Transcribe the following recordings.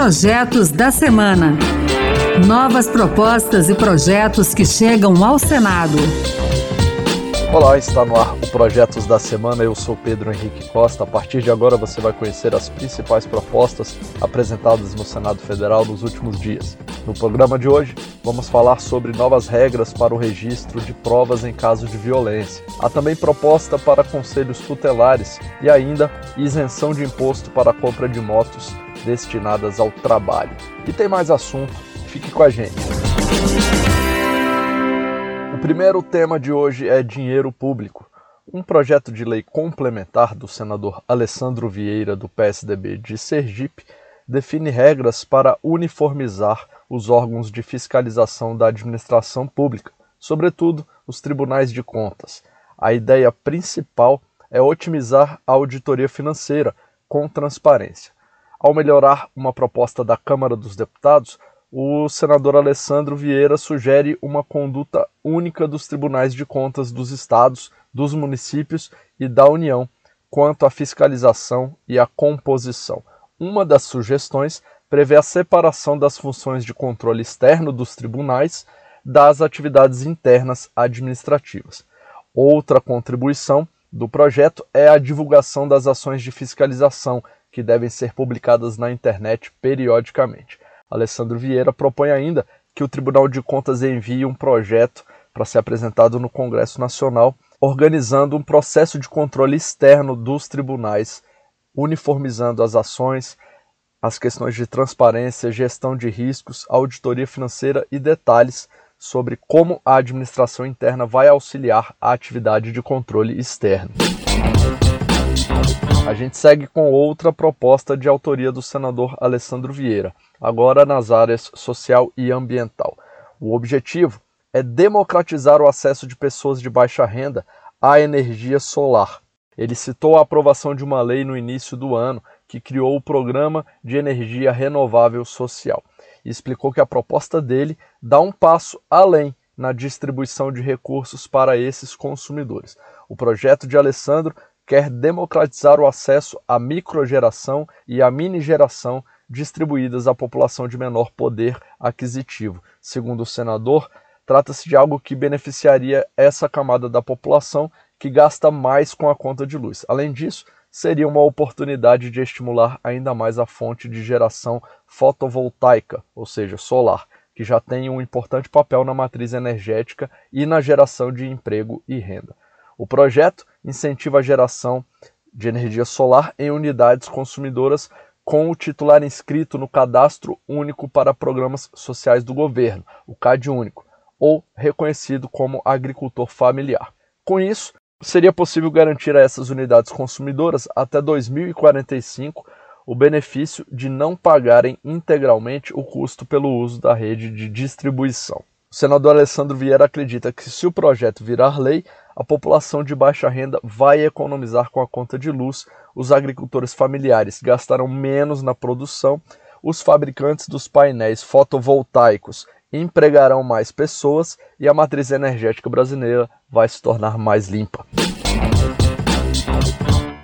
Projetos da Semana. Novas propostas e projetos que chegam ao Senado. Olá, está no ar o Projetos da Semana. Eu sou Pedro Henrique Costa. A partir de agora você vai conhecer as principais propostas apresentadas no Senado Federal nos últimos dias. No programa de hoje, vamos falar sobre novas regras para o registro de provas em caso de violência. Há também proposta para conselhos tutelares e ainda isenção de imposto para a compra de motos destinadas ao trabalho. E tem mais assunto, fique com a gente. O primeiro tema de hoje é dinheiro público. Um projeto de lei complementar do senador Alessandro Vieira, do PSDB de Sergipe, define regras para uniformizar os órgãos de fiscalização da administração pública, sobretudo os tribunais de contas. A ideia principal é otimizar a auditoria financeira com transparência. Ao melhorar uma proposta da Câmara dos Deputados, o senador Alessandro Vieira sugere uma conduta única dos tribunais de contas dos estados, dos municípios e da União quanto à fiscalização e à composição. Uma das sugestões prevê a separação das funções de controle externo dos tribunais das atividades internas administrativas. Outra contribuição do projeto é a divulgação das ações de fiscalização, que devem ser publicadas na internet periodicamente. Alessandro Vieira propõe ainda que o Tribunal de Contas envie um projeto para ser apresentado no Congresso Nacional, organizando um processo de controle externo dos tribunais, uniformizando as ações, as questões de transparência, gestão de riscos, auditoria financeira e detalhes sobre como a administração interna vai auxiliar a atividade de controle externo. A gente segue com outra proposta de autoria do senador Alessandro Vieira, agora nas áreas social e ambiental. O objetivo é democratizar o acesso de pessoas de baixa renda à energia solar. Ele citou a aprovação de uma lei no início do ano que criou o Programa de Energia Renovável Social e explicou que a proposta dele dá um passo além na distribuição de recursos para esses consumidores. O projeto de Alessandro quer democratizar o acesso à microgeração e à minigeração distribuídas à população de menor poder aquisitivo. Segundo o senador, trata-se de algo que beneficiaria essa camada da população que gasta mais com a conta de luz. Além disso, seria uma oportunidade de estimular ainda mais a fonte de geração fotovoltaica, ou seja, solar, que já tem um importante papel na matriz energética e na geração de emprego e renda. O projeto incentiva a geração de energia solar em unidades consumidoras com o titular inscrito no Cadastro Único para Programas Sociais do Governo, o CAD Único, ou reconhecido como agricultor familiar. Com isso, seria possível garantir a essas unidades consumidoras até 2045 o benefício de não pagarem integralmente o custo pelo uso da rede de distribuição. O senador Alessandro Vieira acredita que, se o projeto virar lei, a população de baixa renda vai economizar com a conta de luz, os agricultores familiares gastarão menos na produção, os fabricantes dos painéis fotovoltaicos empregarão mais pessoas e a matriz energética brasileira vai se tornar mais limpa.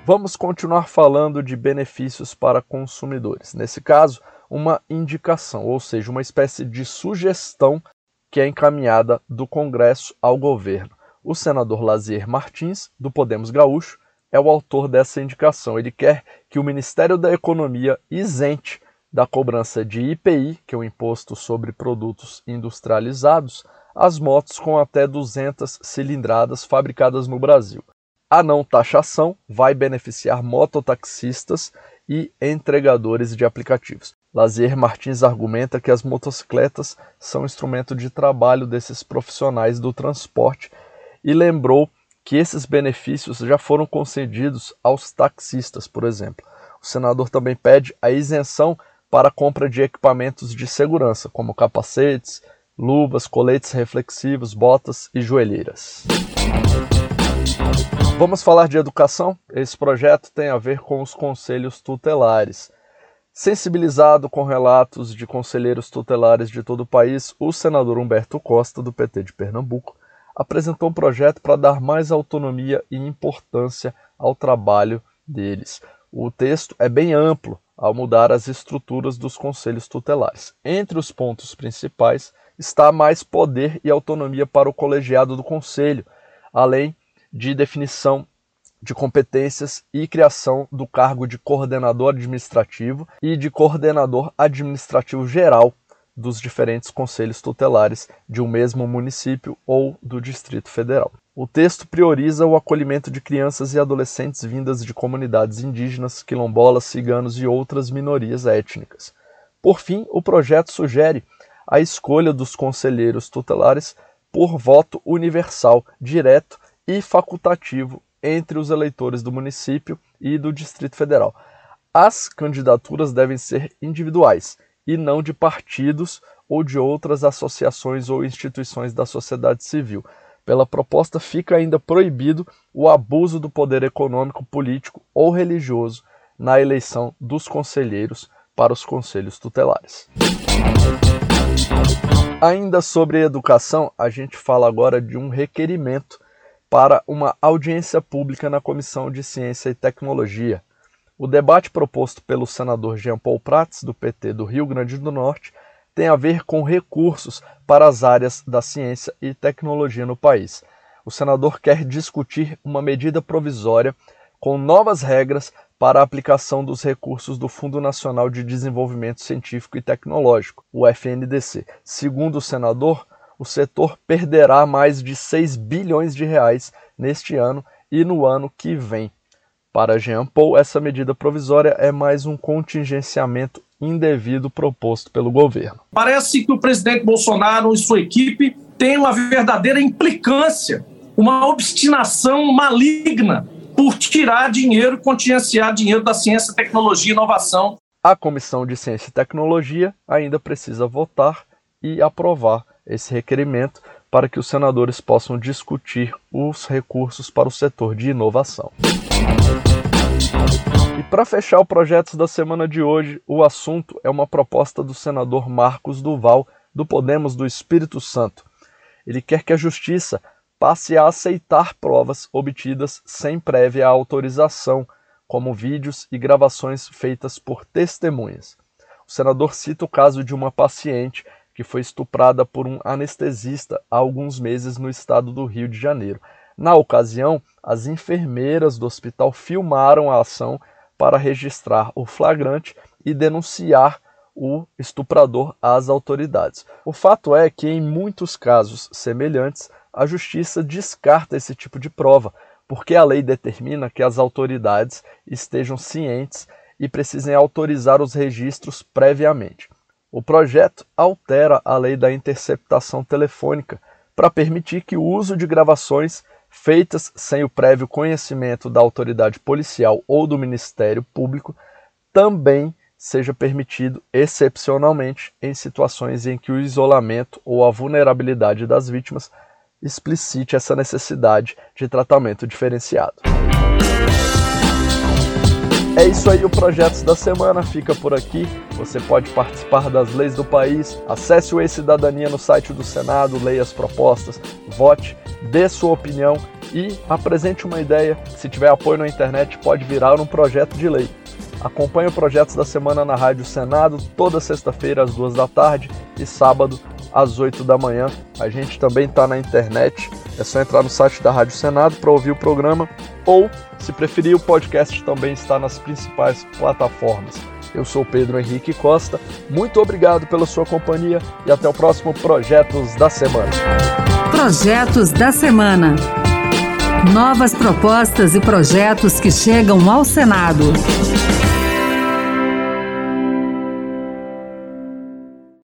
Vamos continuar falando de benefícios para consumidores. Nesse caso, uma indicação, ou seja, uma espécie de sugestão que é encaminhada do Congresso ao governo. O senador Lazier Martins, do Podemos Gaúcho, é o autor dessa indicação. Ele quer que o Ministério da Economia isente da cobrança de IPI, que é o Imposto sobre Produtos Industrializados, as motos com até 200 cilindradas fabricadas no Brasil. A não taxação vai beneficiar mototaxistas e entregadores de aplicativos. Lazier Martins argumenta que as motocicletas são instrumento de trabalho desses profissionais do transporte e lembrou que esses benefícios já foram concedidos aos taxistas, por exemplo. O senador também pede a isenção para a compra de equipamentos de segurança, como capacetes, luvas, coletes reflexivos, botas e joelheiras. Vamos falar de educação? Esse projeto tem a ver com os conselhos tutelares. Sensibilizado com relatos de conselheiros tutelares de todo o país, o senador Humberto Costa, do PT de Pernambuco, apresentou um projeto para dar mais autonomia e importância ao trabalho deles. O texto é bem amplo, ao mudar as estruturas dos conselhos tutelares. Entre os pontos principais está mais poder e autonomia para o colegiado do conselho, além de definição de competências e criação do cargo de coordenador administrativo e de coordenador administrativo geral dos diferentes conselhos tutelares de um mesmo município ou do Distrito Federal. O texto prioriza o acolhimento de crianças e adolescentes vindas de comunidades indígenas, quilombolas, ciganos e outras minorias étnicas. Por fim, o projeto sugere a escolha dos conselheiros tutelares por voto universal, direto e facultativo entre os eleitores do município e do Distrito Federal. As candidaturas devem ser individuais e não de partidos ou de outras associações ou instituições da sociedade civil. Pela proposta, fica ainda proibido o abuso do poder econômico, político ou religioso na eleição dos conselheiros para os conselhos tutelares. Ainda sobre educação, a gente fala agora de um requerimento para uma audiência pública na Comissão de Ciência e Tecnologia. O debate proposto pelo senador Jean Paul Prats, do PT do Rio Grande do Norte, tem a ver com recursos para as áreas da ciência e tecnologia no país. O senador quer discutir uma medida provisória com novas regras para a aplicação dos recursos do Fundo Nacional de Desenvolvimento Científico e Tecnológico, o FNDC. Segundo o senador, o setor perderá mais de 6 bilhões de reais neste ano e no ano que vem. Para Jean Paul, essa medida provisória é mais um contingenciamento indevido proposto pelo governo. Parece que o presidente Bolsonaro e sua equipe têm uma verdadeira implicância, uma obstinação maligna por tirar dinheiro, contingenciar dinheiro da ciência, tecnologia e inovação. A Comissão de Ciência e Tecnologia ainda precisa votar e aprovar esse requerimento para que os senadores possam discutir os recursos para o setor de inovação. E para fechar o projeto da semana de hoje, o assunto é uma proposta do senador Marcos Duval, do Podemos do Espírito Santo. Ele quer que a justiça passe a aceitar provas obtidas sem prévia autorização, como vídeos e gravações feitas por testemunhas. O senador cita o caso de uma paciente que foi estuprada por um anestesista há alguns meses no estado do Rio de Janeiro. Na ocasião, as enfermeiras do hospital filmaram a ação para registrar o flagrante e denunciar o estuprador às autoridades. O fato é que, em muitos casos semelhantes, a justiça descarta esse tipo de prova, porque a lei determina que as autoridades estejam cientes e precisem autorizar os registros previamente. O projeto altera a lei da interceptação telefônica para permitir que o uso de gravações feitas sem o prévio conhecimento da autoridade policial ou do Ministério Público, também seja permitido excepcionalmente em situações em que o isolamento ou a vulnerabilidade das vítimas explicite essa necessidade de tratamento diferenciado. É isso aí, o Projetos da Semana fica por aqui. Você pode participar das leis do país. Acesse o E-Cidadania no site do Senado, leia as propostas, vote, dê sua opinião e apresente uma ideia. Se tiver apoio na internet, pode virar um projeto de lei. Acompanhe o Projetos da Semana na Rádio Senado toda sexta-feira às duas da tarde e sábado às 8 da manhã. A gente também está na internet, é só entrar no site da Rádio Senado para ouvir o programa ou, se preferir, o podcast também está nas principais plataformas. Eu sou Pedro Henrique Costa, muito obrigado pela sua companhia e até o próximo Projetos da Semana. Projetos da Semana. Novas propostas e projetos que chegam ao Senado.